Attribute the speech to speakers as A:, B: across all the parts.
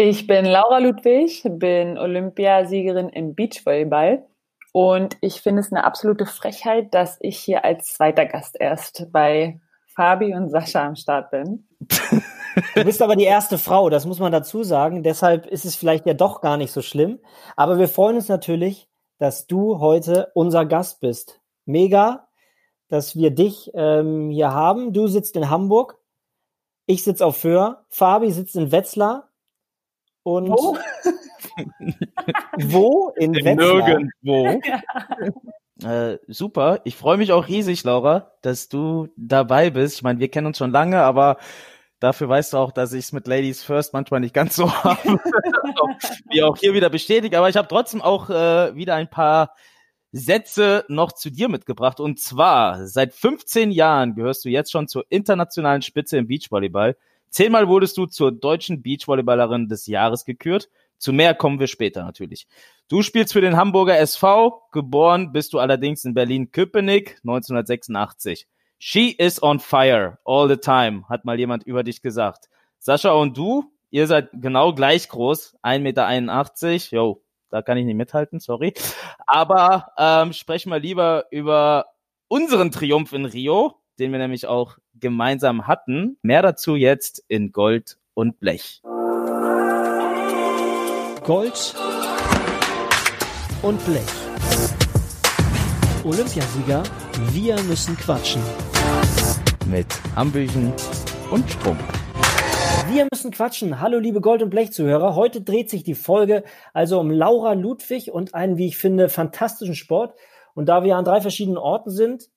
A: Ich bin Laura Ludwig, bin Olympiasiegerin im Beachvolleyball und ich finde es eine absolute Frechheit, dass ich hier als zweiter Gast erst bei Fabi und Sascha am Start bin.
B: Du bist aber die erste Frau, das muss man dazu sagen. Deshalb ist es vielleicht ja doch gar nicht so schlimm. Aber wir freuen uns natürlich, dass du heute unser Gast bist. Mega, dass wir dich ähm, hier haben. Du sitzt in Hamburg, ich sitze auf Föhr, Fabi sitzt in Wetzlar und
A: Wo?
B: wo? In Wetzlar.
C: Nirgendwo. Äh, super. Ich freue mich auch riesig, Laura, dass du dabei bist. Ich meine, wir kennen uns schon lange, aber dafür weißt du auch, dass ich es mit Ladies First manchmal nicht ganz so habe. Wie auch hier wieder bestätigt. Aber ich habe trotzdem auch äh, wieder ein paar Sätze noch zu dir mitgebracht. Und zwar, seit 15 Jahren gehörst du jetzt schon zur internationalen Spitze im Beachvolleyball. Zehnmal wurdest du zur deutschen Beachvolleyballerin des Jahres gekürt. Zu mehr kommen wir später natürlich. Du spielst für den Hamburger SV. Geboren bist du allerdings in Berlin-Köpenick 1986. She is on fire all the time, hat mal jemand über dich gesagt. Sascha und du, ihr seid genau gleich groß, 1,81 Meter. Jo, da kann ich nicht mithalten, sorry. Aber ähm, sprechen wir lieber über unseren Triumph in Rio, den wir nämlich auch gemeinsam hatten. Mehr dazu jetzt in Gold und Blech.
B: Gold und Blech. Olympiasieger, wir müssen quatschen.
C: Mit Hambüchen und Strumpf.
B: Wir müssen quatschen. Hallo liebe Gold- und Blech-Zuhörer. Heute dreht sich die Folge also um Laura Ludwig und einen, wie ich finde, fantastischen Sport. Und da wir an drei verschiedenen Orten sind,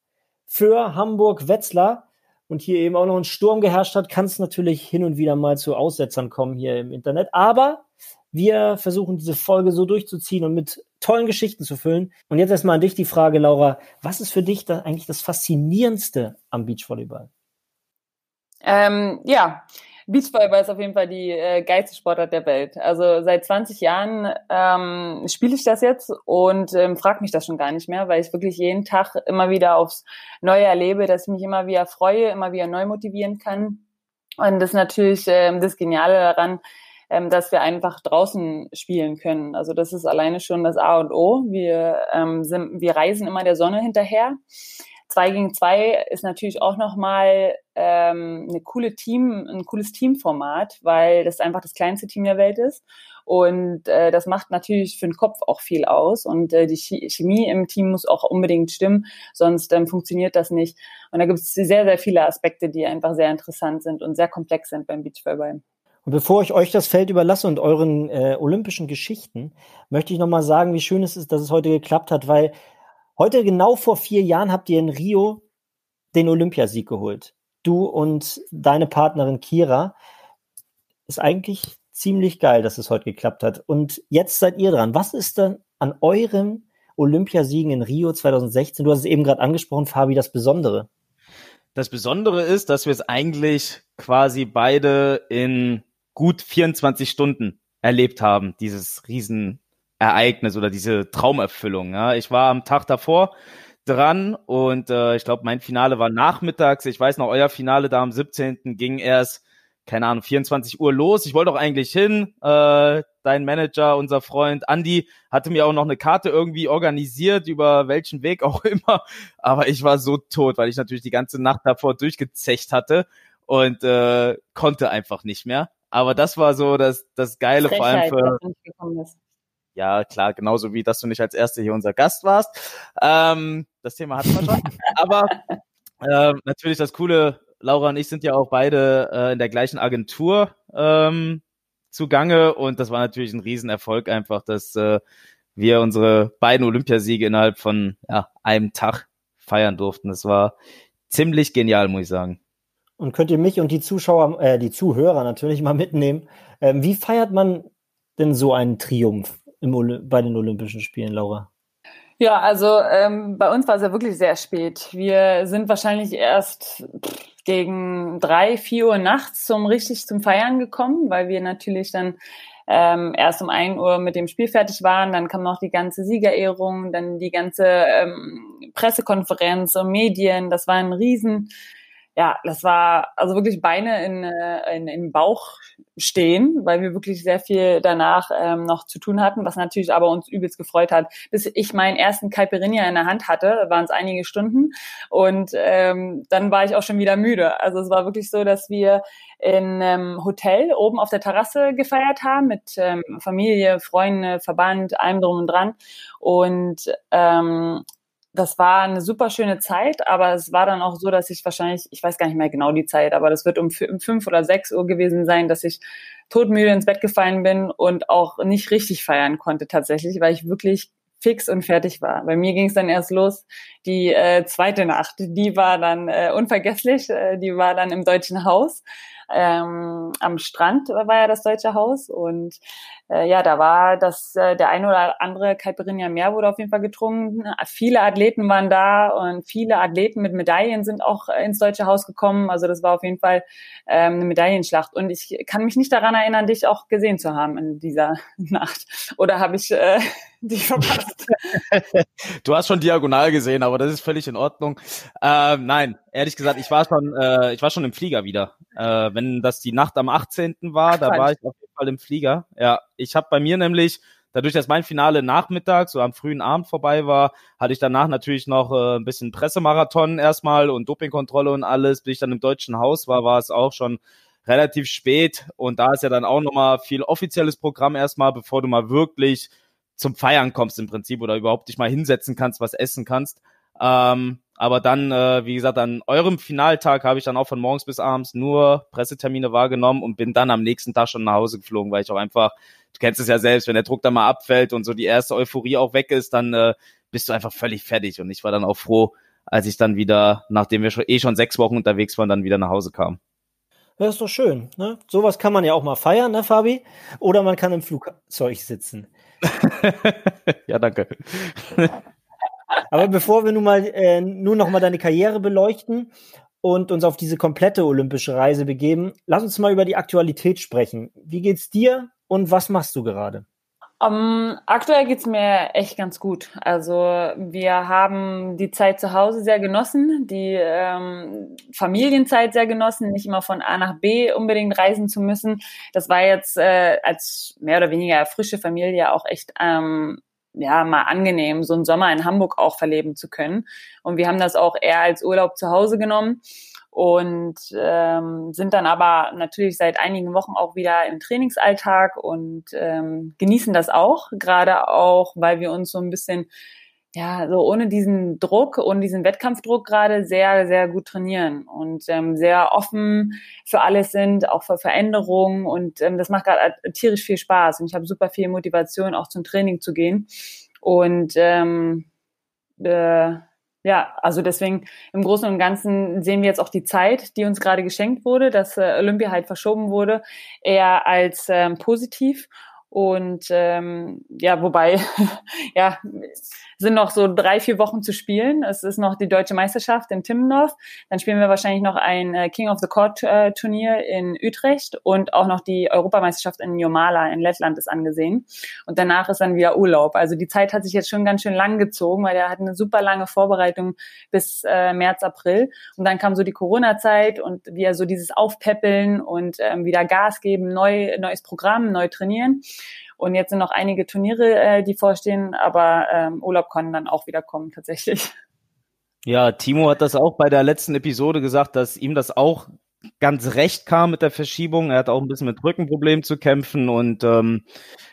B: für Hamburg, Wetzlar und hier eben auch noch ein Sturm geherrscht hat, kann es natürlich hin und wieder mal zu Aussetzern kommen hier im Internet. Aber wir versuchen diese Folge so durchzuziehen und mit tollen Geschichten zu füllen. Und jetzt erstmal an dich die Frage, Laura, was ist für dich da eigentlich das Faszinierendste am Beachvolleyball?
A: Ähm, ja, Beachvolleyball ist auf jeden Fall die äh, geilste Sportart der Welt. Also seit 20 Jahren ähm, spiele ich das jetzt und ähm, frage mich das schon gar nicht mehr, weil ich wirklich jeden Tag immer wieder aufs Neue erlebe, dass ich mich immer wieder freue, immer wieder neu motivieren kann. Und das ist natürlich ähm, das Geniale daran, ähm, dass wir einfach draußen spielen können. Also das ist alleine schon das A und O. Wir, ähm, sind, wir reisen immer der Sonne hinterher. Zwei gegen zwei ist natürlich auch nochmal ähm, eine coole Team, ein cooles Teamformat, weil das einfach das kleinste Team der Welt ist. Und äh, das macht natürlich für den Kopf auch viel aus. Und äh, die Chemie im Team muss auch unbedingt stimmen, sonst ähm, funktioniert das nicht. Und da gibt es sehr, sehr viele Aspekte, die einfach sehr interessant sind und sehr komplex sind beim Beachvolleyball.
B: Und bevor ich euch das Feld überlasse und euren äh, olympischen Geschichten, möchte ich nochmal sagen, wie schön es ist, dass es heute geklappt hat, weil heute genau vor vier Jahren habt ihr in Rio den Olympiasieg geholt. Du und deine Partnerin Kira. Ist eigentlich ziemlich geil, dass es heute geklappt hat. Und jetzt seid ihr dran. Was ist denn an eurem Olympiasiegen in Rio 2016, du hast es eben gerade angesprochen, Fabi, das Besondere?
C: Das Besondere ist, dass wir es eigentlich quasi beide in gut 24 Stunden erlebt haben, dieses Riesenereignis oder diese Traumerfüllung. Ja. Ich war am Tag davor dran und äh, ich glaube, mein Finale war nachmittags. Ich weiß noch, euer Finale da am 17. ging erst, keine Ahnung, 24 Uhr los. Ich wollte auch eigentlich hin. Äh, dein Manager, unser Freund Andy, hatte mir auch noch eine Karte irgendwie organisiert, über welchen Weg auch immer. Aber ich war so tot, weil ich natürlich die ganze Nacht davor durchgezecht hatte und äh, konnte einfach nicht mehr. Aber das war so das, das Geile, Frechheit, vor allem für. Ja, klar, genauso wie, dass du nicht als Erste hier unser Gast warst. Ähm, das Thema hatten wir schon. Aber äh, natürlich das Coole, Laura und ich sind ja auch beide äh, in der gleichen Agentur ähm, zugange und das war natürlich ein Riesenerfolg einfach, dass äh, wir unsere beiden Olympiasiege innerhalb von ja, einem Tag feiern durften. Das war ziemlich genial, muss ich sagen.
B: Und könnt ihr mich und die Zuschauer, äh, die Zuhörer natürlich mal mitnehmen. Ähm, wie feiert man denn so einen Triumph bei den Olympischen Spielen, Laura?
A: Ja, also ähm, bei uns war es ja wirklich sehr spät. Wir sind wahrscheinlich erst gegen drei, vier Uhr nachts zum richtig zum Feiern gekommen, weil wir natürlich dann ähm, erst um ein Uhr mit dem Spiel fertig waren. Dann kam noch die ganze Siegerehrung, dann die ganze ähm, Pressekonferenz und Medien. Das war ein riesen ja, das war also wirklich Beine in, äh, in, in Bauch stehen, weil wir wirklich sehr viel danach ähm, noch zu tun hatten, was natürlich aber uns übelst gefreut hat. Bis ich meinen ersten Caipirinha in der Hand hatte, waren es einige Stunden und ähm, dann war ich auch schon wieder müde. Also es war wirklich so, dass wir in einem Hotel oben auf der Terrasse gefeiert haben mit ähm, Familie, Freunde, Verband, allem drum und dran und ähm, das war eine super schöne Zeit, aber es war dann auch so, dass ich wahrscheinlich, ich weiß gar nicht mehr genau die Zeit, aber das wird um fünf oder sechs Uhr gewesen sein, dass ich todmüde ins Bett gefallen bin und auch nicht richtig feiern konnte tatsächlich, weil ich wirklich fix und fertig war. Bei mir ging es dann erst los. Die äh, zweite Nacht, die war dann äh, unvergesslich. Äh, die war dann im Deutschen Haus ähm, am Strand war ja das Deutsche Haus und äh, ja, da war das äh, der ein oder andere Caipirinha mehr wurde auf jeden Fall getrunken. Viele Athleten waren da und viele Athleten mit Medaillen sind auch ins Deutsche Haus gekommen. Also das war auf jeden Fall ähm, eine Medaillenschlacht und ich kann mich nicht daran erinnern, dich auch gesehen zu haben in dieser Nacht. Oder habe ich äh, dich verpasst?
C: du hast schon diagonal gesehen, aber das ist völlig in Ordnung. Ähm, nein, ehrlich gesagt, ich war schon, äh, ich war schon im Flieger wieder. Äh, wenn das die Nacht am 18. war, Ach, da war ich auf jeden Fall im Flieger. Ja, ich habe bei mir nämlich, dadurch, dass mein Finale nachmittags so am frühen Abend vorbei war, hatte ich danach natürlich noch äh, ein bisschen Pressemarathon erstmal und Dopingkontrolle und alles. Bis ich dann im deutschen Haus war, war es auch schon relativ spät und da ist ja dann auch nochmal viel offizielles Programm erstmal, bevor du mal wirklich zum Feiern kommst im Prinzip oder überhaupt dich mal hinsetzen kannst, was essen kannst. Ähm, aber dann, äh, wie gesagt, an eurem Finaltag habe ich dann auch von morgens bis abends nur Pressetermine wahrgenommen und bin dann am nächsten Tag schon nach Hause geflogen, weil ich auch einfach, du kennst es ja selbst, wenn der Druck dann mal abfällt und so die erste Euphorie auch weg ist, dann äh, bist du einfach völlig fertig. Und ich war dann auch froh, als ich dann wieder, nachdem wir schon eh schon sechs Wochen unterwegs waren, dann wieder nach Hause kam.
B: Ja, ist doch schön. Ne? Sowas kann man ja auch mal feiern, ne, Fabi? Oder man kann im Flugzeug sitzen.
C: ja, danke.
B: Aber bevor wir nun mal äh, nur noch mal deine Karriere beleuchten und uns auf diese komplette olympische Reise begeben, lass uns mal über die Aktualität sprechen. Wie geht's dir und was machst du gerade?
A: Um, aktuell geht's mir echt ganz gut. Also wir haben die Zeit zu Hause sehr genossen, die ähm, Familienzeit sehr genossen, nicht immer von A nach B unbedingt reisen zu müssen. Das war jetzt äh, als mehr oder weniger frische Familie auch echt ähm, ja, mal angenehm, so einen Sommer in Hamburg auch verleben zu können. Und wir haben das auch eher als Urlaub zu Hause genommen und ähm, sind dann aber natürlich seit einigen Wochen auch wieder im Trainingsalltag und ähm, genießen das auch, gerade auch, weil wir uns so ein bisschen ja, so ohne diesen Druck und diesen Wettkampfdruck gerade sehr, sehr gut trainieren und ähm, sehr offen für alles sind, auch für Veränderungen und ähm, das macht gerade tierisch viel Spaß und ich habe super viel Motivation, auch zum Training zu gehen und ähm, äh, ja, also deswegen im Großen und Ganzen sehen wir jetzt auch die Zeit, die uns gerade geschenkt wurde, dass äh, Olympia halt verschoben wurde, eher als ähm, positiv und ähm, ja, wobei, ja, sind noch so drei, vier Wochen zu spielen. Es ist noch die deutsche Meisterschaft in Timmendorf. Dann spielen wir wahrscheinlich noch ein äh, King of the Court äh, Turnier in Utrecht und auch noch die Europameisterschaft in Jomala in Lettland ist angesehen. Und danach ist dann wieder Urlaub. Also die Zeit hat sich jetzt schon ganz schön lang gezogen, weil er hat eine super lange Vorbereitung bis äh, März, April. Und dann kam so die Corona-Zeit und wir so dieses Aufpäppeln und ähm, wieder Gas geben, neu, neues Programm, neu trainieren. Und jetzt sind noch einige Turniere, äh, die vorstehen, aber ähm, Urlaub kann dann auch wieder kommen tatsächlich.
C: Ja, Timo hat das auch bei der letzten Episode gesagt, dass ihm das auch ganz recht kam mit der Verschiebung. Er hat auch ein bisschen mit Rückenproblemen zu kämpfen und ähm,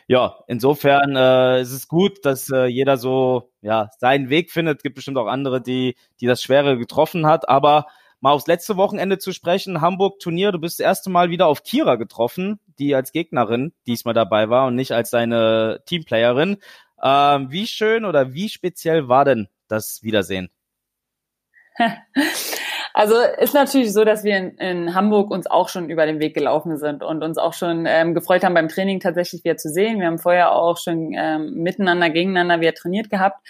C: ja, insofern äh, ist es gut, dass äh, jeder so ja seinen Weg findet. Es gibt bestimmt auch andere, die die das Schwere getroffen hat, aber mal aufs letzte Wochenende zu sprechen. Hamburg Turnier, du bist das erste Mal wieder auf Kira getroffen, die als Gegnerin diesmal dabei war und nicht als seine Teamplayerin. Ähm, wie schön oder wie speziell war denn das Wiedersehen?
A: Also ist natürlich so, dass wir in, in, Hamburg uns auch schon über den Weg gelaufen sind und uns auch schon ähm, gefreut haben, beim Training tatsächlich wieder zu sehen. Wir haben vorher auch schon ähm, miteinander, gegeneinander wieder trainiert gehabt.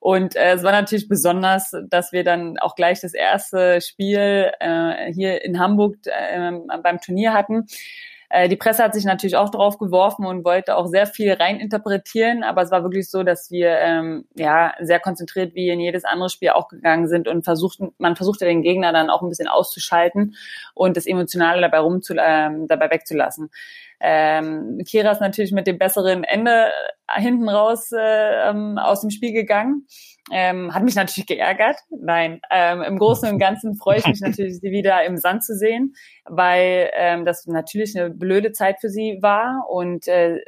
A: Und äh, es war natürlich besonders, dass wir dann auch gleich das erste Spiel äh, hier in Hamburg äh, beim Turnier hatten. Äh, die Presse hat sich natürlich auch drauf geworfen und wollte auch sehr viel reininterpretieren, aber es war wirklich so, dass wir ähm, ja sehr konzentriert wie in jedes andere Spiel auch gegangen sind und versuchten, man versuchte den Gegner dann auch ein bisschen auszuschalten und das Emotionale dabei rumzu, ähm, dabei wegzulassen. Ähm, Kira ist natürlich mit dem besseren Ende hinten raus äh, ähm, aus dem Spiel gegangen. Ähm, hat mich natürlich geärgert. Nein, ähm, im Großen und Ganzen freue ich mich natürlich, sie wieder im Sand zu sehen, weil ähm, das natürlich eine blöde Zeit für sie war und äh,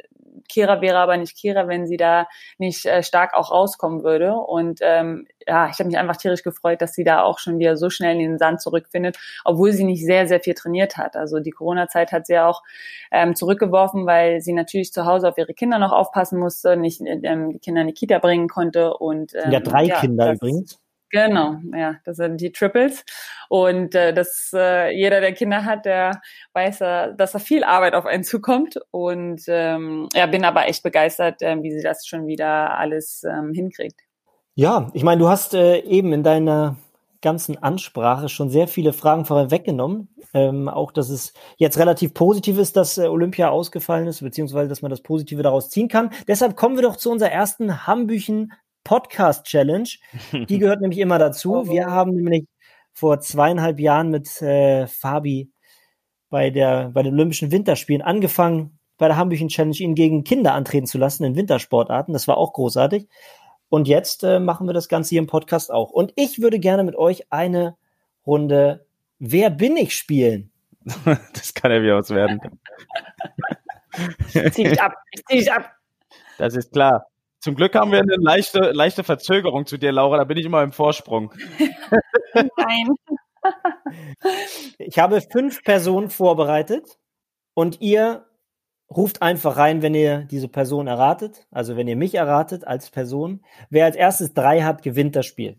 A: Kira wäre aber nicht Kira, wenn sie da nicht äh, stark auch rauskommen würde. Und ähm, ja, ich habe mich einfach tierisch gefreut, dass sie da auch schon wieder so schnell in den Sand zurückfindet, obwohl sie nicht sehr, sehr viel trainiert hat. Also die Corona-Zeit hat sie ja auch ähm, zurückgeworfen, weil sie natürlich zu Hause auf ihre Kinder noch aufpassen musste, nicht ähm, die Kinder in die Kita bringen konnte. Und,
B: ähm, ja, drei ja, Kinder übrigens.
A: Genau, ja, das sind die Triples. Und äh, dass äh, jeder, der Kinder hat, der weiß, äh, dass da viel Arbeit auf einen zukommt. Und ähm, ja, bin aber echt begeistert, äh, wie sie das schon wieder alles ähm, hinkriegt.
B: Ja, ich meine, du hast äh, eben in deiner ganzen Ansprache schon sehr viele Fragen vorher weggenommen. Ähm, auch, dass es jetzt relativ positiv ist, dass äh, Olympia ausgefallen ist, beziehungsweise dass man das Positive daraus ziehen kann. Deshalb kommen wir doch zu unserer ersten Hambüchen Podcast Challenge. Die gehört nämlich immer dazu. Wir haben nämlich vor zweieinhalb Jahren mit äh, Fabi bei, der, bei den Olympischen Winterspielen angefangen, bei der Hambüchen Challenge ihn gegen Kinder antreten zu lassen in Wintersportarten. Das war auch großartig. Und jetzt äh, machen wir das Ganze hier im Podcast auch. Und ich würde gerne mit euch eine Runde Wer bin ich spielen.
C: das kann ja wie aus werden.
A: zieh dich ab, ich zieh dich ab.
C: Das ist klar. Zum Glück haben wir eine leichte, leichte Verzögerung zu dir, Laura. Da bin ich immer im Vorsprung.
A: Nein.
B: Ich habe fünf Personen vorbereitet und ihr ruft einfach rein, wenn ihr diese Person erratet. Also wenn ihr mich erratet als Person. Wer als erstes drei hat, gewinnt das Spiel.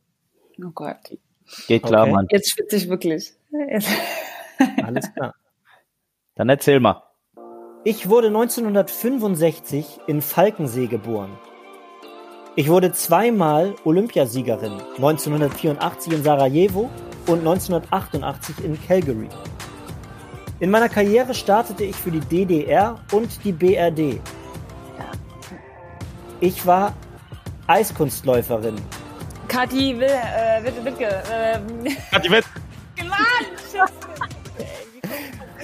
A: Oh Gott.
C: Geht klar, okay. Mann.
A: Jetzt schwitze ich wirklich.
B: Alles klar.
C: Dann erzähl mal.
B: Ich wurde 1965 in Falkensee geboren. Ich wurde zweimal Olympiasiegerin, 1984 in Sarajevo und 1988 in Calgary. In meiner Karriere startete ich für die DDR und die BRD. Ich war Eiskunstläuferin.
A: Kathi Will, äh, Witt, Wittke. Äh,
C: Kathi Witt.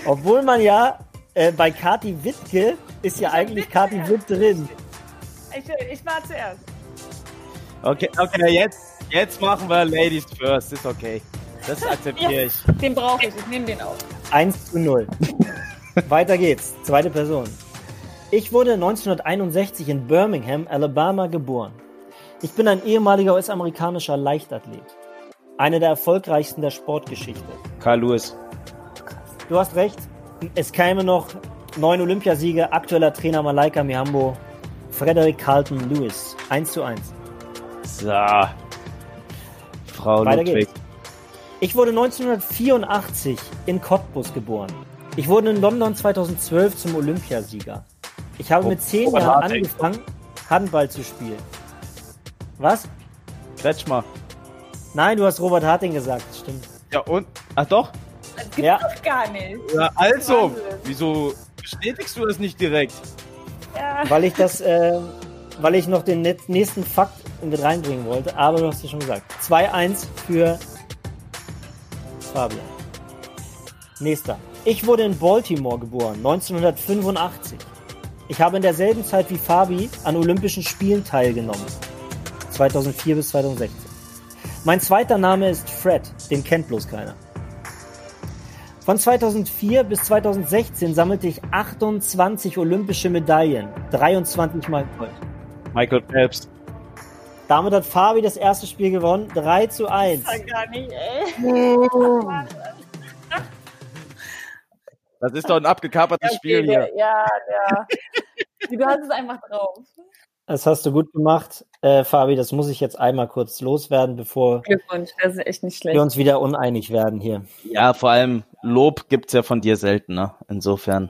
B: Obwohl man ja äh, bei Kathi Wittke ist ja eigentlich Kathi Witt drin.
A: Ich, ich war zuerst.
C: Okay, okay, jetzt, jetzt machen wir Ladies first. Ist okay. Das akzeptiere ja, ich.
A: Den brauche ich. Ich nehme den auch.
B: 1 zu 0. Weiter geht's. Zweite Person. Ich wurde 1961 in Birmingham, Alabama geboren. Ich bin ein ehemaliger US-amerikanischer Leichtathlet. Einer der erfolgreichsten der Sportgeschichte.
C: Carl Lewis.
B: Du hast recht. Es käme noch neun Olympiasiege, aktueller Trainer Malaika Mihambo, Frederick Carlton Lewis. 1 zu 1.
C: So. Frau Weiter Ludwig. Geht's.
B: Ich wurde 1984 in Cottbus geboren. Ich wurde in London 2012 zum Olympiasieger. Ich habe oh, mit zehn Jahren Harting. angefangen, Handball zu spielen. Was?
C: Kretschmer.
B: Nein, du hast Robert Harting gesagt, stimmt.
C: Ja, und? Ach doch?
A: Das gibt's ja. doch gar nicht.
C: Ja, also, Wahnsinn. wieso bestätigst du das nicht direkt?
B: Ja. Weil ich das, äh, weil ich noch den nächsten Fakt mit reinbringen wollte, aber du hast es schon gesagt. 2-1 für Fabian. Nächster. Ich wurde in Baltimore geboren, 1985. Ich habe in derselben Zeit wie Fabi an Olympischen Spielen teilgenommen. 2004 bis 2016. Mein zweiter Name ist Fred, den kennt bloß keiner. Von 2004 bis 2016 sammelte ich 28 olympische Medaillen, 23 mal Gold.
C: Michael Phelps.
B: Damit hat Fabi das erste Spiel gewonnen. 3 zu 1.
A: Das gar nicht, ey.
C: Das ist doch ein abgekapertes okay, Spiel hier.
A: Ja, ja. Du hast es einfach drauf.
B: Das hast du gut gemacht, äh, Fabi. Das muss ich jetzt einmal kurz loswerden, bevor
A: Glückwunsch, das ist echt nicht schlecht.
B: wir uns wieder uneinig werden hier.
C: Ja, vor allem Lob gibt es ja von dir selten, ne? Insofern.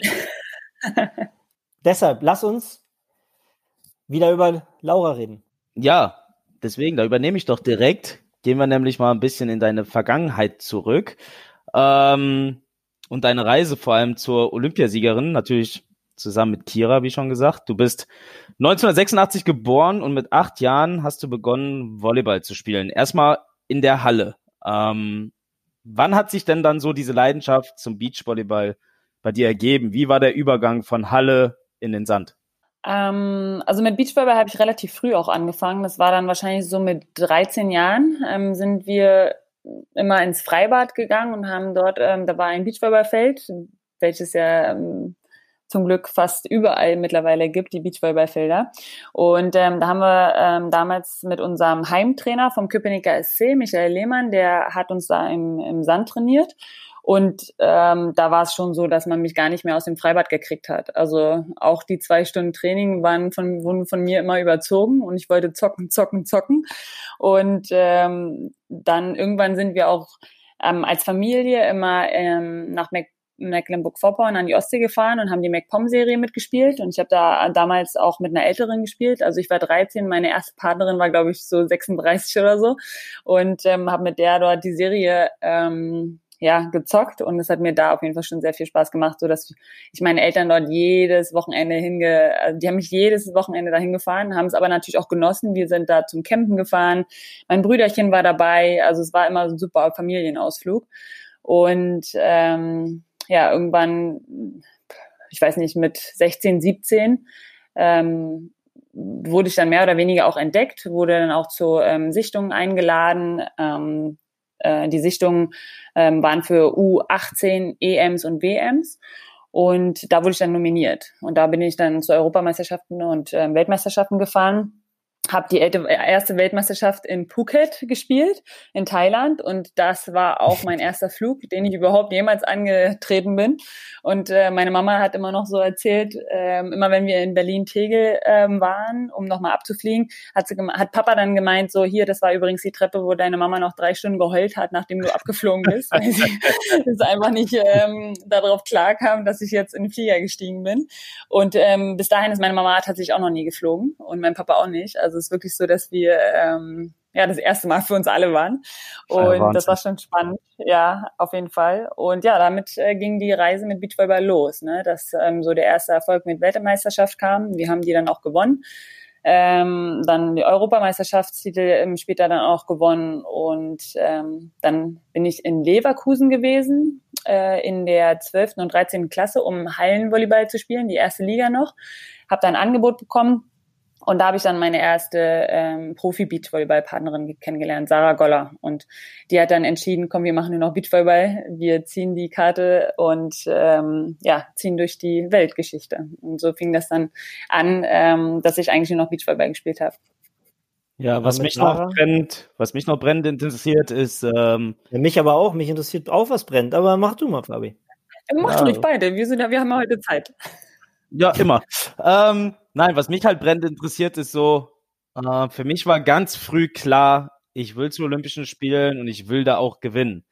B: Deshalb, lass uns wieder über Laura reden.
C: Ja, deswegen, da übernehme ich doch direkt. Gehen wir nämlich mal ein bisschen in deine Vergangenheit zurück. Ähm, und deine Reise vor allem zur Olympiasiegerin, natürlich zusammen mit Kira, wie schon gesagt. Du bist 1986 geboren und mit acht Jahren hast du begonnen, Volleyball zu spielen. Erstmal in der Halle. Ähm, wann hat sich denn dann so diese Leidenschaft zum Beachvolleyball bei dir ergeben? Wie war der Übergang von Halle in den Sand?
A: Ähm, also mit Beachvolleyball habe ich relativ früh auch angefangen. Das war dann wahrscheinlich so mit 13 Jahren ähm, sind wir immer ins Freibad gegangen und haben dort, ähm, da war ein Beachvolleyballfeld, welches ja ähm, zum Glück fast überall mittlerweile gibt, die Beachvolleyballfelder. Und ähm, da haben wir ähm, damals mit unserem Heimtrainer vom Köpenicker SC, Michael Lehmann, der hat uns da im, im Sand trainiert. Und ähm, da war es schon so, dass man mich gar nicht mehr aus dem Freibad gekriegt hat. Also auch die zwei Stunden Training waren von, wurden von mir immer überzogen und ich wollte zocken, zocken, zocken. Und ähm, dann irgendwann sind wir auch ähm, als Familie immer ähm, nach Mac Mecklenburg-Vorpommern an die Ostsee gefahren und haben die MacPom-Serie mitgespielt. Und ich habe da damals auch mit einer Älteren gespielt. Also ich war 13, meine erste Partnerin war, glaube ich, so 36 oder so. Und ähm, habe mit der dort die Serie ähm, ja, gezockt und es hat mir da auf jeden Fall schon sehr viel Spaß gemacht, so dass ich meine Eltern dort jedes Wochenende hinge, also die haben mich jedes Wochenende dahin gefahren, haben es aber natürlich auch genossen. Wir sind da zum Campen gefahren, mein Brüderchen war dabei, also es war immer ein super Familienausflug und ähm, ja, irgendwann, ich weiß nicht, mit 16, 17 ähm, wurde ich dann mehr oder weniger auch entdeckt, wurde dann auch zu ähm, Sichtungen eingeladen. Ähm, äh, die Sichtungen ähm, waren für U18 EMs und WMs. Und da wurde ich dann nominiert. Und da bin ich dann zu Europameisterschaften und äh, Weltmeisterschaften gefahren habe die erste Weltmeisterschaft in Phuket gespielt, in Thailand. Und das war auch mein erster Flug, den ich überhaupt jemals angetreten bin. Und äh, meine Mama hat immer noch so erzählt, äh, immer wenn wir in Berlin-Tegel äh, waren, um nochmal abzufliegen, hat, sie hat Papa dann gemeint, so hier, das war übrigens die Treppe, wo deine Mama noch drei Stunden geheult hat, nachdem du abgeflogen bist, weil sie das einfach nicht ähm, darauf klarkam, dass ich jetzt in den Flieger gestiegen bin. Und ähm, bis dahin ist meine Mama tatsächlich auch noch nie geflogen und mein Papa auch nicht. Also es ist wirklich so, dass wir ähm, ja das erste Mal für uns alle waren. Und ja, das war schon spannend, ja, auf jeden Fall. Und ja, damit äh, ging die Reise mit Beachvolleyball los, ne? dass ähm, so der erste Erfolg mit Weltmeisterschaft kam. Wir haben die dann auch gewonnen. Ähm, dann die Europameisterschaftstitel ähm, später dann auch gewonnen und ähm, dann bin ich in Leverkusen gewesen äh, in der 12. und 13. Klasse, um Hallenvolleyball zu spielen, die erste Liga noch. Habe da ein Angebot bekommen und da habe ich dann meine erste ähm, Profi-Beachvolleyball-Partnerin kennengelernt, Sarah Goller. Und die hat dann entschieden, komm, wir machen nur noch Beachvolleyball, wir ziehen die Karte und ähm, ja, ziehen durch die Weltgeschichte. Und so fing das dann an, ähm, dass ich eigentlich nur noch Beachvolleyball gespielt habe.
C: Ja, was mich noch brennt, was mich noch brennend interessiert, ist. Ähm,
B: ja, mich aber auch, mich interessiert auch, was brennt. Aber mach du mal, Fabi.
A: Mach ja. ruhig beide. Wir sind, wir haben ja heute Zeit.
C: Ja, immer. ähm, nein, was mich halt brennend interessiert, ist so, äh, für mich war ganz früh klar, ich will zu Olympischen Spielen und ich will da auch gewinnen.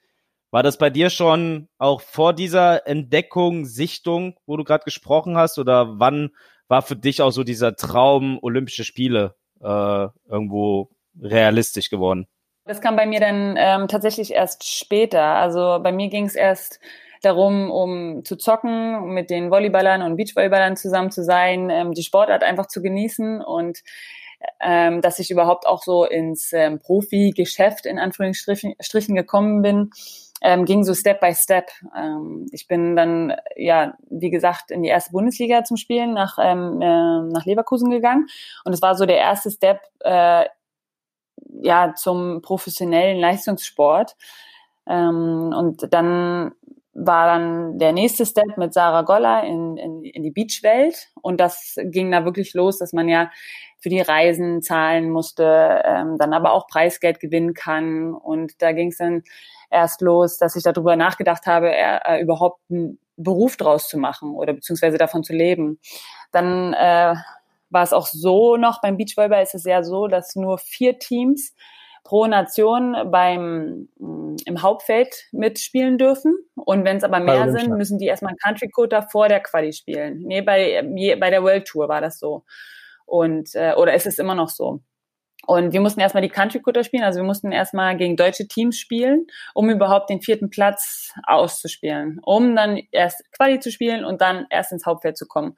C: War das bei dir schon auch vor dieser Entdeckung, Sichtung, wo du gerade gesprochen hast, oder wann war für dich auch so dieser Traum Olympische Spiele äh, irgendwo realistisch geworden?
A: Das kam bei mir dann ähm, tatsächlich erst später. Also bei mir ging es erst darum, um zu zocken, mit den Volleyballern und Beachvolleyballern zusammen zu sein, ähm, die Sportart einfach zu genießen und ähm, dass ich überhaupt auch so ins ähm, Profi-Geschäft in Anführungsstrichen gekommen bin, ähm, ging so Step by Step. Ähm, ich bin dann, ja, wie gesagt, in die erste Bundesliga zum Spielen nach, ähm, äh, nach Leverkusen gegangen. Und es war so der erste Step, äh, ja, zum professionellen Leistungssport. Ähm, und dann war dann der nächste Step mit Sarah Goller in, in, in die Beachwelt. Und das ging da wirklich los, dass man ja für die Reisen zahlen musste, ähm, dann aber auch Preisgeld gewinnen kann. Und da ging es dann erst los, dass ich darüber nachgedacht habe, äh, überhaupt einen Beruf draus zu machen oder beziehungsweise davon zu leben. Dann äh, war es auch so noch, beim Beachvolleyball ist es ja so, dass nur vier Teams pro Nation beim mm, im Hauptfeld mitspielen dürfen. Und wenn es aber mehr sind, müssen die erstmal einen Country Quota vor der Quali spielen. Nee, bei, bei der World Tour war das so. Und äh, oder ist es immer noch so. und wir mussten erstmal die Country Cutter spielen, also wir mussten erstmal gegen deutsche Teams spielen, um überhaupt den vierten Platz auszuspielen, um dann erst Quali zu spielen und dann erst ins Hauptfeld zu kommen.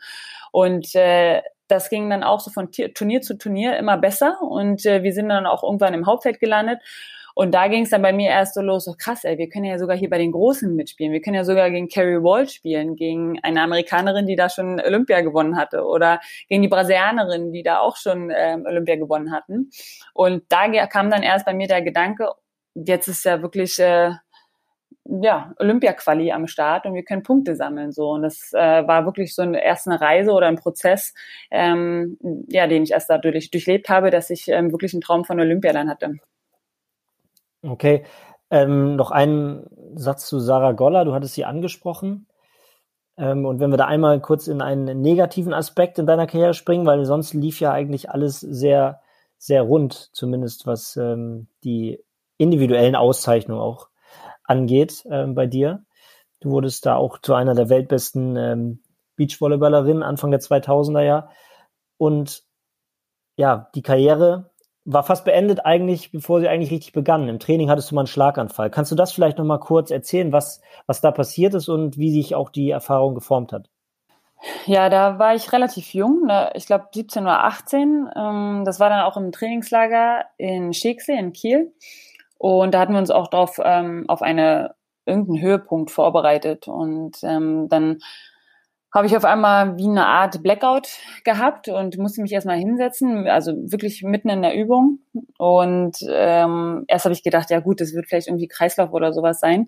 A: Und äh, das ging dann auch so von Turnier zu Turnier immer besser und äh, wir sind dann auch irgendwann im Hauptfeld gelandet. Und da ging es dann bei mir erst so los, so krass, ey, wir können ja sogar hier bei den Großen mitspielen. Wir können ja sogar gegen Carrie Wall spielen, gegen eine Amerikanerin, die da schon Olympia gewonnen hatte oder gegen die Brasilianerin, die da auch schon ähm, Olympia gewonnen hatten. Und da kam dann erst bei mir der Gedanke, jetzt ist ja wirklich äh, ja, Olympia-Quali am Start und wir können Punkte sammeln. So. Und das äh, war wirklich so eine erste Reise oder ein Prozess, ähm, ja, den ich erst dadurch durchlebt habe, dass ich ähm, wirklich einen Traum von Olympia dann hatte.
B: Okay. Ähm, noch einen Satz zu Sarah Goller. Du hattest sie angesprochen. Ähm, und wenn wir da einmal kurz in einen negativen Aspekt in deiner Karriere springen, weil sonst lief ja eigentlich alles sehr, sehr rund, zumindest was ähm, die individuellen Auszeichnungen auch angeht ähm, bei dir. Du wurdest da auch zu einer der weltbesten ähm, Beachvolleyballerinnen Anfang der 2000er Jahre. Und ja, die Karriere war fast beendet eigentlich, bevor sie eigentlich richtig begann. Im Training hattest du mal einen Schlaganfall. Kannst du das vielleicht noch mal kurz erzählen, was, was da passiert ist und wie sich auch die Erfahrung geformt hat?
A: Ja, da war ich relativ jung, ne? ich glaube 17 oder 18. Ähm, das war dann auch im Trainingslager in Schegsee in Kiel. Und da hatten wir uns auch drauf ähm, auf eine irgendeinen Höhepunkt vorbereitet. Und ähm, dann habe ich auf einmal wie eine Art Blackout gehabt und musste mich erstmal hinsetzen, also wirklich mitten in der Übung. Und ähm, erst habe ich gedacht, ja gut, das wird vielleicht irgendwie Kreislauf oder sowas sein.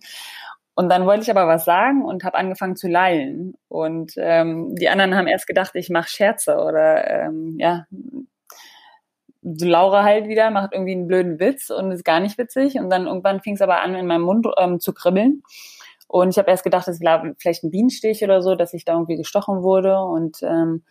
A: Und dann wollte ich aber was sagen und habe angefangen zu lallen. Und ähm, die anderen haben erst gedacht, ich mache Scherze oder ähm, ja, Laura halt wieder, macht irgendwie einen blöden Witz und ist gar nicht witzig. Und dann irgendwann fing es aber an, in meinem Mund ähm, zu kribbeln. Und ich habe erst gedacht, es war vielleicht ein Bienenstich oder so, dass ich da irgendwie gestochen wurde. Und ähm,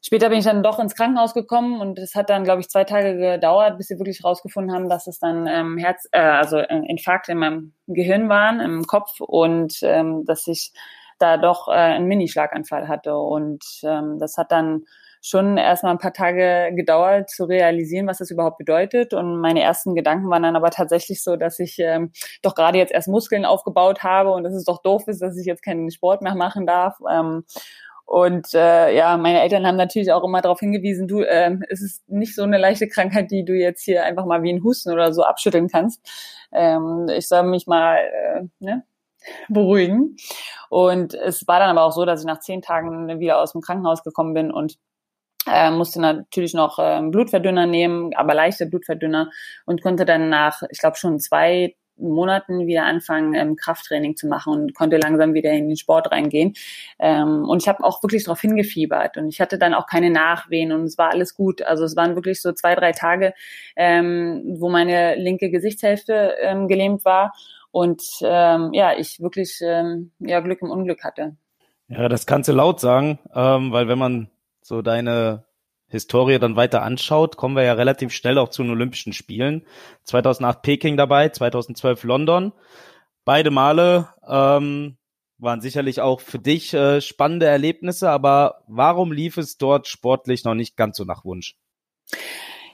A: später bin ich dann doch ins Krankenhaus gekommen und es hat dann, glaube ich, zwei Tage gedauert, bis sie wirklich rausgefunden haben, dass es dann ähm, Herz, äh, also äh, Infarkt in meinem Gehirn waren, im Kopf und ähm, dass ich da doch äh, einen Minischlaganfall hatte. Und ähm, das hat dann schon erstmal ein paar Tage gedauert zu realisieren, was das überhaupt bedeutet. Und meine ersten Gedanken waren dann aber tatsächlich so, dass ich ähm, doch gerade jetzt erst Muskeln aufgebaut habe und dass es doch doof ist, dass ich jetzt keinen Sport mehr machen darf. Ähm, und äh, ja, meine Eltern haben natürlich auch immer darauf hingewiesen, du, äh, es ist nicht so eine leichte Krankheit, die du jetzt hier einfach mal wie ein Husten oder so abschütteln kannst. Ähm, ich soll mich mal äh, ne, beruhigen. Und es war dann aber auch so, dass ich nach zehn Tagen wieder aus dem Krankenhaus gekommen bin und äh, musste natürlich noch äh, Blutverdünner nehmen, aber leichte Blutverdünner und konnte dann nach, ich glaube schon zwei Monaten wieder anfangen, ähm, Krafttraining zu machen und konnte langsam wieder in den Sport reingehen. Ähm, und ich habe auch wirklich darauf hingefiebert und ich hatte dann auch keine Nachwehen und es war alles gut. Also es waren wirklich so zwei, drei Tage, ähm, wo meine linke Gesichtshälfte ähm, gelähmt war und ähm, ja, ich wirklich ähm, ja Glück im Unglück hatte.
C: Ja, das kannst du laut sagen, ähm, weil wenn man so deine Historie dann weiter anschaut, kommen wir ja relativ schnell auch zu den Olympischen Spielen. 2008 Peking dabei, 2012 London. Beide Male ähm, waren sicherlich auch für dich äh, spannende Erlebnisse, aber warum lief es dort sportlich noch nicht ganz so nach Wunsch?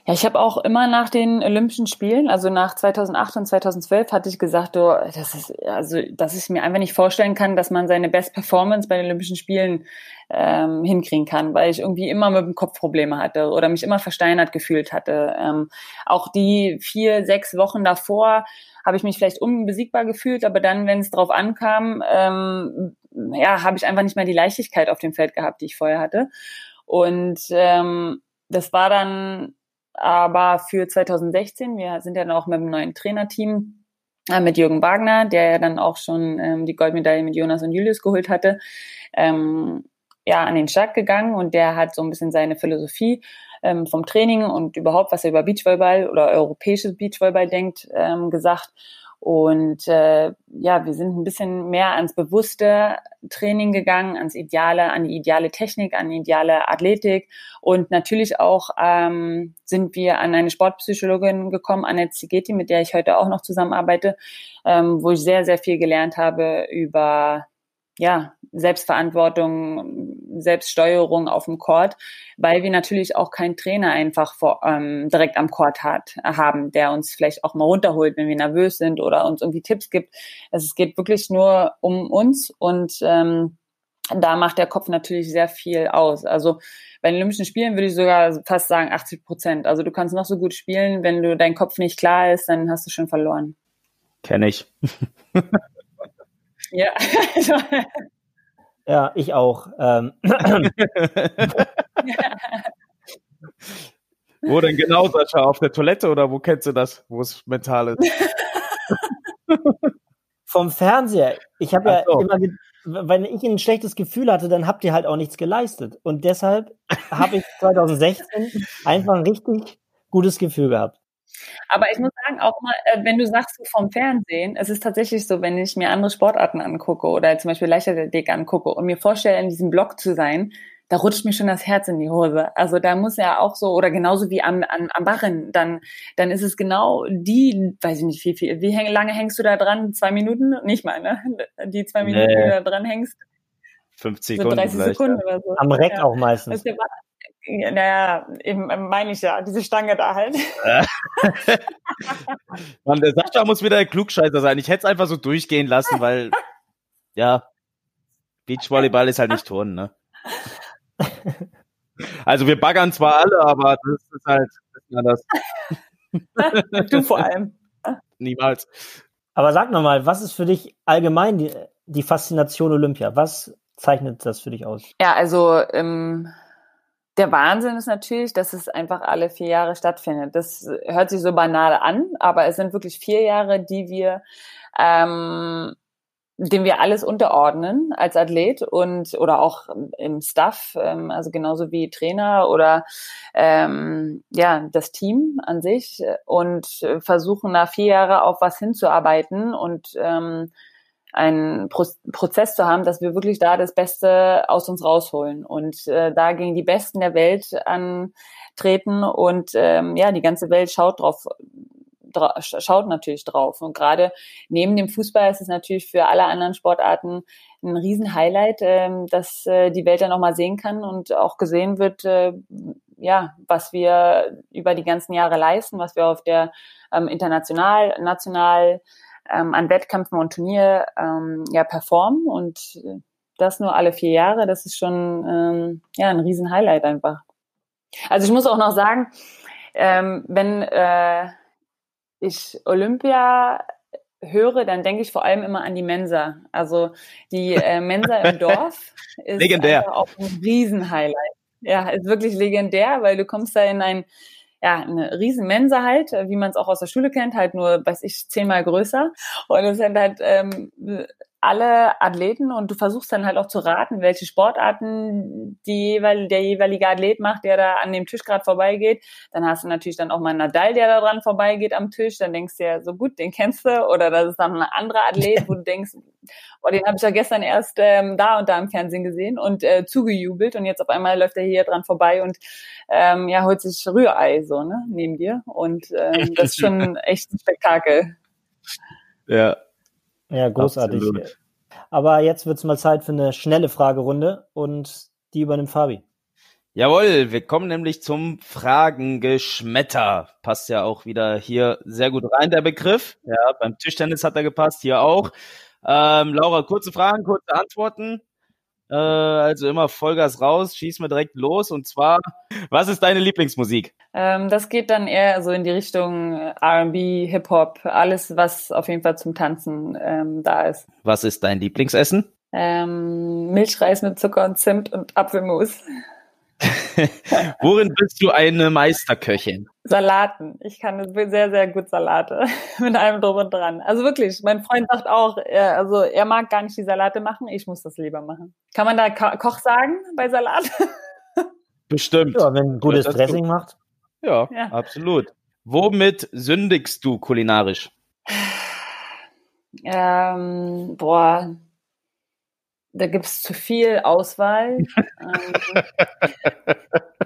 A: Ja, ich habe auch immer nach den Olympischen Spielen, also nach 2008 und 2012, hatte ich gesagt, oh, das ist, also, dass ich mir einfach nicht vorstellen kann, dass man seine Best Performance bei den Olympischen Spielen ähm, hinkriegen kann, weil ich irgendwie immer mit dem Kopf Probleme hatte oder mich immer versteinert gefühlt hatte. Ähm, auch die vier, sechs Wochen davor habe ich mich vielleicht unbesiegbar gefühlt, aber dann, wenn es drauf ankam, ähm, ja, habe ich einfach nicht mehr die Leichtigkeit auf dem Feld gehabt, die ich vorher hatte. Und ähm, das war dann aber für 2016, wir sind ja dann auch mit einem neuen Trainerteam, äh, mit Jürgen Wagner, der ja dann auch schon ähm, die Goldmedaille mit Jonas und Julius geholt hatte, ähm, ja, an den Start gegangen und der hat so ein bisschen seine Philosophie ähm, vom Training und überhaupt, was er über Beachvolleyball oder europäisches Beachvolleyball denkt, ähm, gesagt. Und äh, ja, wir sind ein bisschen mehr ans bewusste Training gegangen, ans ideale, an die ideale Technik, an die ideale Athletik. Und natürlich auch ähm, sind wir an eine Sportpsychologin gekommen, Annette Zigeti, mit der ich heute auch noch zusammenarbeite, ähm, wo ich sehr, sehr viel gelernt habe über ja, Selbstverantwortung, Selbststeuerung auf dem Court, weil wir natürlich auch keinen Trainer einfach vor, ähm, direkt am Court hat, haben, der uns vielleicht auch mal runterholt, wenn wir nervös sind oder uns irgendwie Tipps gibt. Also es geht wirklich nur um uns und ähm, da macht der Kopf natürlich sehr viel aus. Also bei den Olympischen Spielen würde ich sogar fast sagen 80 Prozent. Also du kannst noch so gut spielen, wenn du dein Kopf nicht klar ist, dann hast du schon verloren.
C: Kenne ich.
A: ja.
B: ja, ich auch. Ähm.
C: wo denn genau, Sascha? Auf der Toilette oder wo kennst du das, wo es mental ist?
B: Vom Fernseher. Ich habe ja so. immer wenn ich ein schlechtes Gefühl hatte, dann habt ihr halt auch nichts geleistet. Und deshalb habe ich 2016 einfach ein richtig gutes Gefühl gehabt.
A: Aber ich muss sagen, auch mal, äh, wenn du sagst so vom Fernsehen, es ist tatsächlich so, wenn ich mir andere Sportarten angucke oder zum Beispiel Leichtathletik angucke und mir vorstelle, in diesem Block zu sein, da rutscht mir schon das Herz in die Hose. Also da muss ja auch so, oder genauso wie am, am, am Barren, dann, dann ist es genau die, weiß ich nicht, wie viel, wie lange hängst du da dran? Zwei Minuten? Nicht mal, ne? Die zwei Minuten, nee. die du da dran hängst.
C: 50 Sekunden. So 30 Sekunden
B: oder so. Am Reck ja. auch meistens.
A: Naja, eben ähm, meine ich ja, diese Stange da halt.
C: Mann, der Sascha muss wieder der Klugscheißer sein. Ich hätte es einfach so durchgehen lassen, weil, ja, Beachvolleyball ist halt nicht Turnen, ne? Also wir baggern zwar alle, aber das ist halt anders.
A: du vor allem.
C: Niemals.
B: Aber sag nochmal, was ist für dich allgemein die, die Faszination Olympia? Was zeichnet das für dich aus?
A: Ja, also ähm, der Wahnsinn ist natürlich, dass es einfach alle vier Jahre stattfindet. Das hört sich so banal an, aber es sind wirklich vier Jahre, die wir ähm, dem wir alles unterordnen als Athlet und oder auch im Staff, ähm, also genauso wie Trainer oder ähm, ja das Team an sich und versuchen nach vier Jahre auf was hinzuarbeiten und ähm, einen Pro Prozess zu haben, dass wir wirklich da das Beste aus uns rausholen und äh, da gegen die Besten der Welt antreten und ähm, ja die ganze Welt schaut drauf schaut natürlich drauf. Und gerade neben dem Fußball ist es natürlich für alle anderen Sportarten ein Riesen-Highlight, ähm, dass äh, die Welt dann auch mal sehen kann und auch gesehen wird, äh, ja, was wir über die ganzen Jahre leisten, was wir auf der ähm, international, national ähm, an Wettkämpfen und Turnier ähm, ja performen und äh, das nur alle vier Jahre, das ist schon ähm, ja ein Riesen-Highlight einfach. Also ich muss auch noch sagen, ähm, wenn äh, ich Olympia höre, dann denke ich vor allem immer an die Mensa. Also die äh, Mensa im Dorf ist
C: legendär.
A: auch ein Riesenhighlight. Ja, ist wirklich legendär, weil du kommst da in ein ja, eine riesen Mensa halt, wie man es auch aus der Schule kennt, halt nur, weiß ich, zehnmal größer. Und es sind halt ähm, alle Athleten und du versuchst dann halt auch zu raten, welche Sportarten die jeweil, der jeweilige Athlet macht, der da an dem Tisch gerade vorbeigeht. Dann hast du natürlich dann auch mal einen Nadal, der da dran vorbeigeht am Tisch. Dann denkst du ja, so gut, den kennst du. Oder das ist dann ein anderer Athlet, wo du denkst, oh, den habe ich ja gestern erst ähm, da und da im Fernsehen gesehen und äh, zugejubelt. Und jetzt auf einmal läuft er hier dran vorbei und ähm, ja, holt sich Rührei so, ne, neben dir. Und ähm, das ist schon echt ein Spektakel.
C: Ja,
B: ja, großartig. Absolut. Aber jetzt wird es mal Zeit für eine schnelle Fragerunde und die übernimmt Fabi.
C: Jawohl, wir kommen nämlich zum Fragengeschmetter. Passt ja auch wieder hier sehr gut rein, der Begriff. Ja, beim Tischtennis hat er gepasst, hier auch. Ähm, Laura, kurze Fragen, kurze Antworten. Äh, also immer Vollgas raus, schieß mir direkt los. Und zwar, was ist deine Lieblingsmusik?
A: Ähm, das geht dann eher so in die Richtung R&B, Hip-Hop, alles, was auf jeden Fall zum Tanzen ähm, da ist.
C: Was ist dein Lieblingsessen?
A: Ähm, Milchreis mit Zucker und Zimt und Apfelmus.
C: Worin bist du eine Meisterköchin?
A: Salaten. Ich kann sehr, sehr gut Salate mit allem drum und dran. Also wirklich, mein Freund sagt auch, er, also er mag gar nicht die Salate machen, ich muss das lieber machen. Kann man da Ko Koch sagen bei Salat?
C: Bestimmt.
B: Ja, wenn ein gutes ja, Dressing macht.
C: Ja, ja, absolut. Womit sündigst du kulinarisch?
A: Ähm, boah, da gibt es zu viel Auswahl. ähm,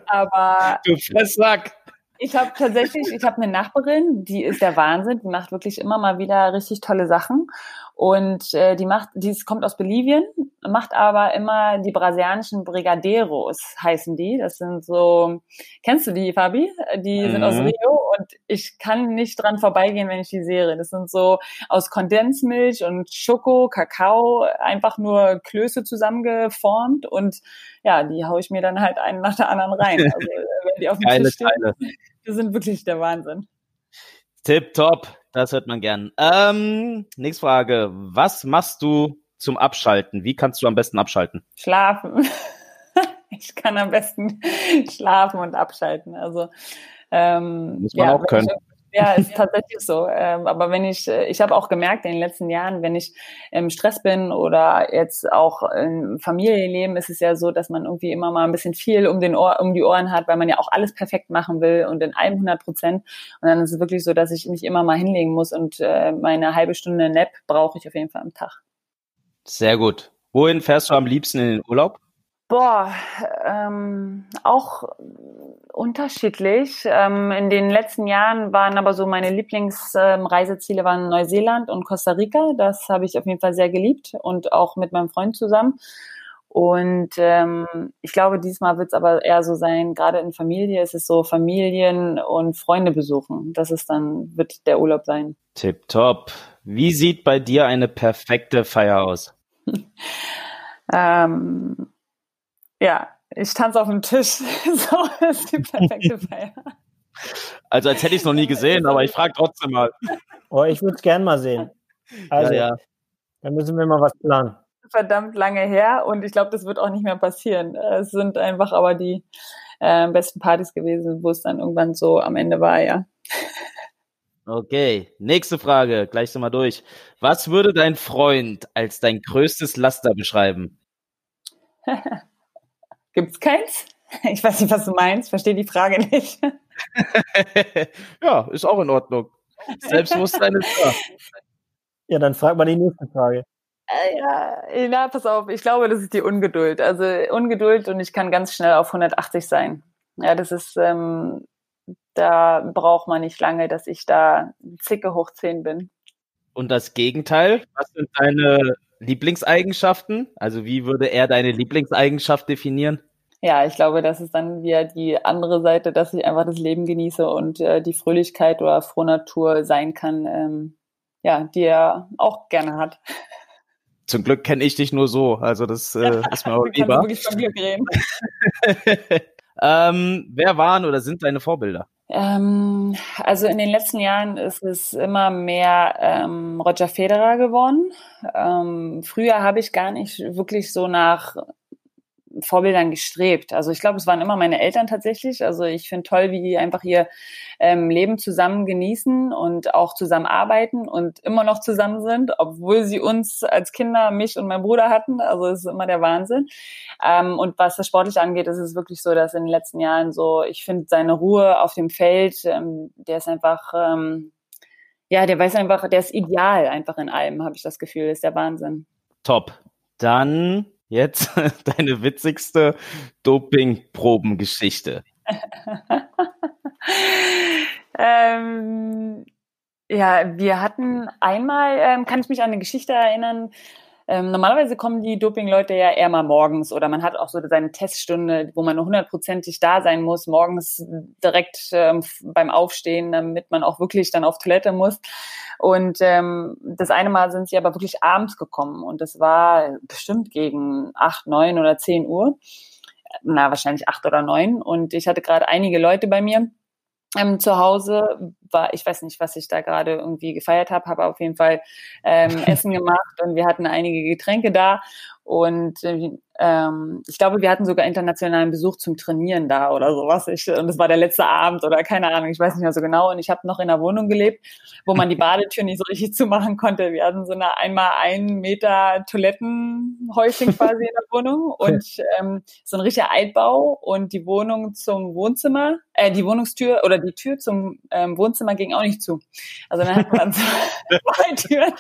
A: aber
C: du Fresssack.
A: Ich habe tatsächlich, ich habe eine Nachbarin, die ist der Wahnsinn, die macht wirklich immer mal wieder richtig tolle Sachen. Und äh, die macht, die kommt aus Bolivien, macht aber immer die brasilianischen Brigadeiros, heißen die. Das sind so, kennst du die, Fabi? Die mhm. sind aus mhm. Rio und ich kann nicht dran vorbeigehen, wenn ich die sehe. Das sind so aus Kondensmilch und Schoko, Kakao, einfach nur Klöße zusammengeformt und ja, die haue ich mir dann halt einen nach der anderen rein. Also wenn die auf dem Tisch stehen, die sind wirklich der Wahnsinn.
C: Tip top. Das hört man gern. Ähm, nächste Frage. Was machst du zum Abschalten? Wie kannst du am besten abschalten?
A: Schlafen. ich kann am besten schlafen und abschalten. Also ähm,
C: muss man ja, auch können.
A: Ja, ist tatsächlich so. Ähm, aber wenn ich, äh, ich habe auch gemerkt in den letzten Jahren, wenn ich im Stress bin oder jetzt auch im Familienleben, ist es ja so, dass man irgendwie immer mal ein bisschen viel um den Ohr, um die Ohren hat, weil man ja auch alles perfekt machen will und in 100 Prozent. Und dann ist es wirklich so, dass ich mich immer mal hinlegen muss und äh, meine halbe Stunde Nap brauche ich auf jeden Fall am Tag.
C: Sehr gut. Wohin fährst du am liebsten in den Urlaub?
A: Boah, ähm, auch unterschiedlich. Ähm, in den letzten Jahren waren aber so meine Lieblingsreiseziele ähm, waren Neuseeland und Costa Rica. Das habe ich auf jeden Fall sehr geliebt und auch mit meinem Freund zusammen. Und ähm, ich glaube, diesmal wird es aber eher so sein, gerade in Familie ist es so Familien und Freunde besuchen. Das ist dann, wird der Urlaub sein.
C: Tip top. Wie sieht bei dir eine perfekte Feier aus?
A: ähm, ja, ich tanze auf dem Tisch. so ist die perfekte Feier.
C: Also als hätte ich es noch nie gesehen, aber ich frage trotzdem mal.
B: Oh, ich würde es gern mal sehen. Also, ja, ja. dann müssen wir mal was planen.
A: Verdammt lange her und ich glaube, das wird auch nicht mehr passieren. Es sind einfach aber die äh, besten Partys gewesen, wo es dann irgendwann so am Ende war, ja.
C: Okay, nächste Frage, gleich sind wir durch. Was würde dein Freund als dein größtes Laster beschreiben?
A: Gibt's keins? Ich weiß nicht, was du meinst. Verstehe die Frage nicht.
C: ja, ist auch in Ordnung. Selbstbewusstsein ist da.
B: Ja, dann frag mal die nächste Frage.
A: Äh, ja, na, pass auf. Ich glaube, das ist die Ungeduld. Also Ungeduld und ich kann ganz schnell auf 180 sein. Ja, das ist, ähm, da braucht man nicht lange, dass ich da zicke hoch 10 bin.
C: Und das Gegenteil? Was sind deine Lieblingseigenschaften? Also wie würde er deine Lieblingseigenschaft definieren?
A: Ja, ich glaube, das ist dann wieder die andere Seite, dass ich einfach das Leben genieße und äh, die Fröhlichkeit oder Frohnatur sein kann, ähm, ja, die er auch gerne hat.
C: Zum Glück kenne ich dich nur so, also das äh, ist mir auch lieber.
A: wirklich von Glück reden.
C: ähm, wer waren oder sind deine Vorbilder?
A: Ähm, also in den letzten Jahren ist es immer mehr ähm, Roger Federer geworden. Ähm, früher habe ich gar nicht wirklich so nach Vorbildern gestrebt. Also ich glaube, es waren immer meine Eltern tatsächlich. Also ich finde toll, wie die einfach ihr ähm, Leben zusammen genießen und auch zusammen arbeiten und immer noch zusammen sind, obwohl sie uns als Kinder, mich und mein Bruder hatten. Also es ist immer der Wahnsinn. Ähm, und was das sportlich angeht, ist es wirklich so, dass in den letzten Jahren so, ich finde seine Ruhe auf dem Feld, ähm, der ist einfach, ähm, ja, der weiß einfach, der ist ideal einfach in allem, habe ich das Gefühl, ist der Wahnsinn.
C: Top. Dann jetzt deine witzigste Doping-Probengeschichte.
A: ähm, ja, wir hatten einmal, ähm, kann ich mich an eine Geschichte erinnern, ähm, normalerweise kommen die Doping-Leute ja eher mal morgens oder man hat auch so seine Teststunde, wo man hundertprozentig da sein muss, morgens direkt ähm, beim Aufstehen, damit man auch wirklich dann auf Toilette muss. Und ähm, das eine Mal sind sie aber wirklich abends gekommen und das war bestimmt gegen acht, neun oder zehn Uhr. Na, wahrscheinlich acht oder neun. Und ich hatte gerade einige Leute bei mir ähm, zu Hause war, ich weiß nicht, was ich da gerade irgendwie gefeiert habe, habe auf jeden Fall ähm, Essen gemacht und wir hatten einige Getränke da und äh, ähm, ich glaube, wir hatten sogar internationalen Besuch zum Trainieren da oder sowas. Ich, und es war der letzte Abend oder keine Ahnung, ich weiß nicht mehr so genau. Und ich habe noch in einer Wohnung gelebt, wo man die Badetür nicht so richtig zumachen konnte. Wir hatten so eine einmal ein Meter Toilettenhäuschen quasi in der Wohnung und ähm, so ein richtiger Altbau und die Wohnung zum Wohnzimmer, äh, die Wohnungstür oder die Tür zum ähm, Wohnzimmer ging auch nicht zu. Also dann hatten wir so zwei Türen,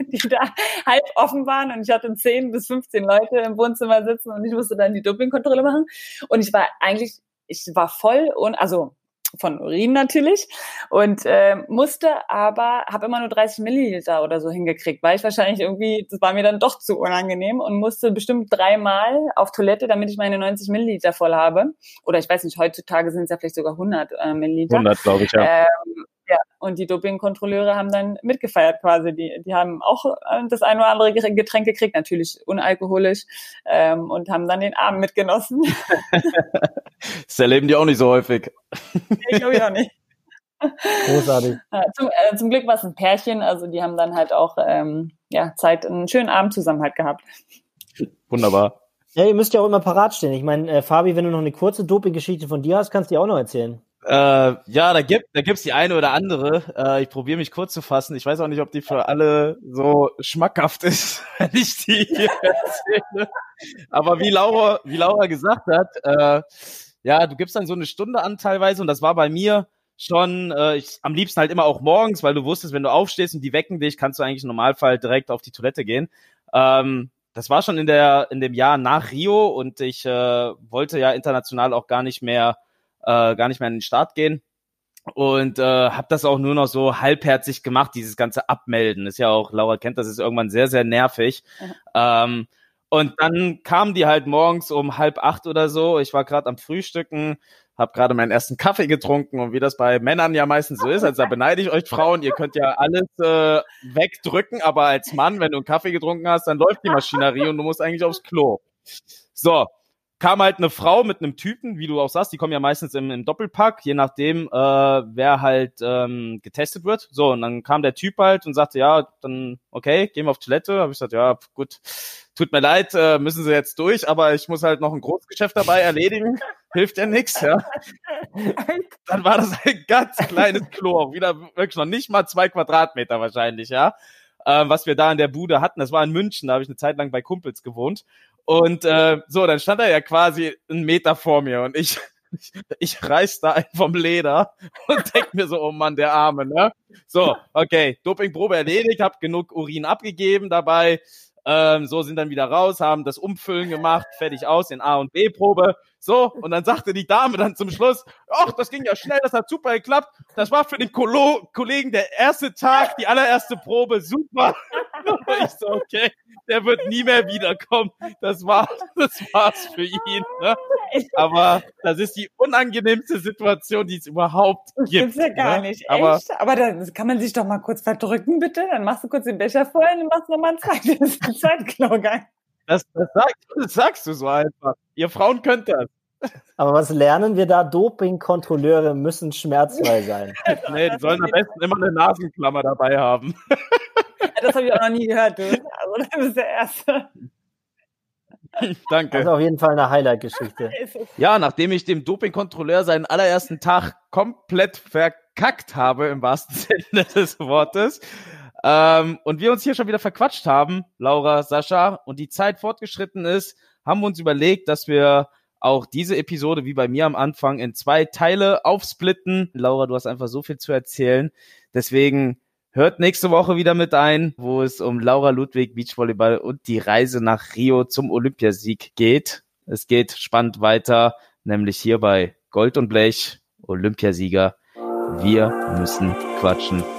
A: die da halb offen waren und ich hatte zehn bis 15 Leute im Wohnzimmer sitzen und ich musste dann die Dopingkontrolle machen. Und ich war eigentlich, ich war voll und, also von Urin natürlich und äh, musste aber, habe immer nur 30 Milliliter oder so hingekriegt, weil ich wahrscheinlich irgendwie, das war mir dann doch zu unangenehm und musste bestimmt dreimal auf Toilette, damit ich meine 90 Milliliter voll habe. Oder ich weiß nicht, heutzutage sind es ja vielleicht sogar 100 äh, Milliliter.
C: 100, glaube ich, ja.
A: Ähm, ja, und die Dopingkontrolleure haben dann mitgefeiert quasi. Die, die haben auch äh, das ein oder andere Getränk gekriegt, natürlich unalkoholisch, ähm, und haben dann den Abend mitgenossen.
C: das erleben die auch nicht so häufig.
A: ich glaube ich auch nicht.
B: Großartig.
A: Zum, äh, zum Glück war es ein Pärchen, also die haben dann halt auch ähm, ja, Zeit, einen schönen Abend zusammen halt gehabt.
C: Wunderbar.
B: Ja, ihr müsst ja auch immer parat stehen. Ich meine, äh, Fabi, wenn du noch eine kurze Doping-Geschichte von dir hast, kannst du die auch noch erzählen.
C: Äh, ja, da gibt da gibt's die eine oder andere. Äh, ich probiere mich kurz zu fassen. Ich weiß auch nicht, ob die für alle so schmackhaft ist, wenn ich die hier erzähle. Aber wie Laura, wie Laura gesagt hat, äh, ja, du gibst dann so eine Stunde an teilweise und das war bei mir schon äh, ich, am liebsten halt immer auch morgens, weil du wusstest, wenn du aufstehst und die wecken dich, kannst du eigentlich im Normalfall direkt auf die Toilette gehen. Ähm, das war schon in der in dem Jahr nach Rio und ich äh, wollte ja international auch gar nicht mehr äh, gar nicht mehr in den Start gehen und äh, habe das auch nur noch so halbherzig gemacht, dieses ganze Abmelden. Ist ja auch, Laura kennt das, ist irgendwann sehr, sehr nervig. Mhm. Ähm, und dann kamen die halt morgens um halb acht oder so. Ich war gerade am Frühstücken, habe gerade meinen ersten Kaffee getrunken und wie das bei Männern ja meistens so ist, also da beneide ich euch Frauen, ihr könnt ja alles äh, wegdrücken, aber als Mann, wenn du einen Kaffee getrunken hast, dann läuft die Maschinerie und du musst eigentlich aufs Klo. So, kam halt eine Frau mit einem Typen, wie du auch sagst, die kommen ja meistens im, im Doppelpack, je nachdem, äh, wer halt ähm, getestet wird. So, und dann kam der Typ halt und sagte, ja, dann okay, gehen wir auf Toilette. Habe ich gesagt, ja, gut, tut mir leid, äh, müssen Sie jetzt durch, aber ich muss halt noch ein Großgeschäft dabei erledigen. Hilft ja nix, ja. Dann war das ein ganz kleines Klo, wieder wirklich noch nicht mal zwei Quadratmeter wahrscheinlich, ja. Äh, was wir da in der Bude hatten, das war in München, da habe ich eine Zeit lang bei Kumpels gewohnt. Und äh, so, dann stand er ja quasi einen Meter vor mir und ich, ich, ich reiß da einen vom Leder und denk mir so, oh Mann, der Arme, ne? So, okay, Dopingprobe erledigt, hab genug Urin abgegeben dabei. Ähm, so sind dann wieder raus, haben das Umfüllen gemacht, fertig aus in A und B Probe. So, und dann sagte die Dame dann zum Schluss, ach, das ging ja schnell, das hat super geklappt. Das war für den Kolo Kollegen der erste Tag, die allererste Probe, super. Ich so, okay, der wird nie mehr wiederkommen. Das war, das war's für ihn. Ne? Aber das ist die unangenehmste Situation, die es überhaupt gibt. Das
A: gibt's ja gar
C: ne?
A: nicht. Aber, Echt? Aber dann kann man sich doch mal kurz verdrücken, bitte. Dann machst du kurz den Becher voll und dann machst du nochmal ein zweites Zeitklogang.
C: Das, das, sagst, das sagst du so einfach. Ihr Frauen könnt das.
B: Aber was lernen wir da? Dopingkontrolleure müssen schmerzfrei sein.
C: nee, die sollen am besten immer eine Nasenklammer dabei haben.
A: das habe ich auch noch nie gehört, du. Also, das ist der Erste.
C: Danke.
B: Das ist auf jeden Fall eine Highlight-Geschichte.
C: Ja, nachdem ich dem Dopingkontrolleur seinen allerersten Tag komplett verkackt habe, im wahrsten Sinne des Wortes, ähm, und wir uns hier schon wieder verquatscht haben, Laura, Sascha, und die Zeit fortgeschritten ist, haben wir uns überlegt, dass wir auch diese Episode, wie bei mir am Anfang, in zwei Teile aufsplitten. Laura, du hast einfach so viel zu erzählen. Deswegen hört nächste Woche wieder mit ein, wo es um Laura Ludwig, Beachvolleyball und die Reise nach Rio zum Olympiasieg geht. Es geht spannend weiter, nämlich hier bei Gold und Blech, Olympiasieger. Wir müssen quatschen.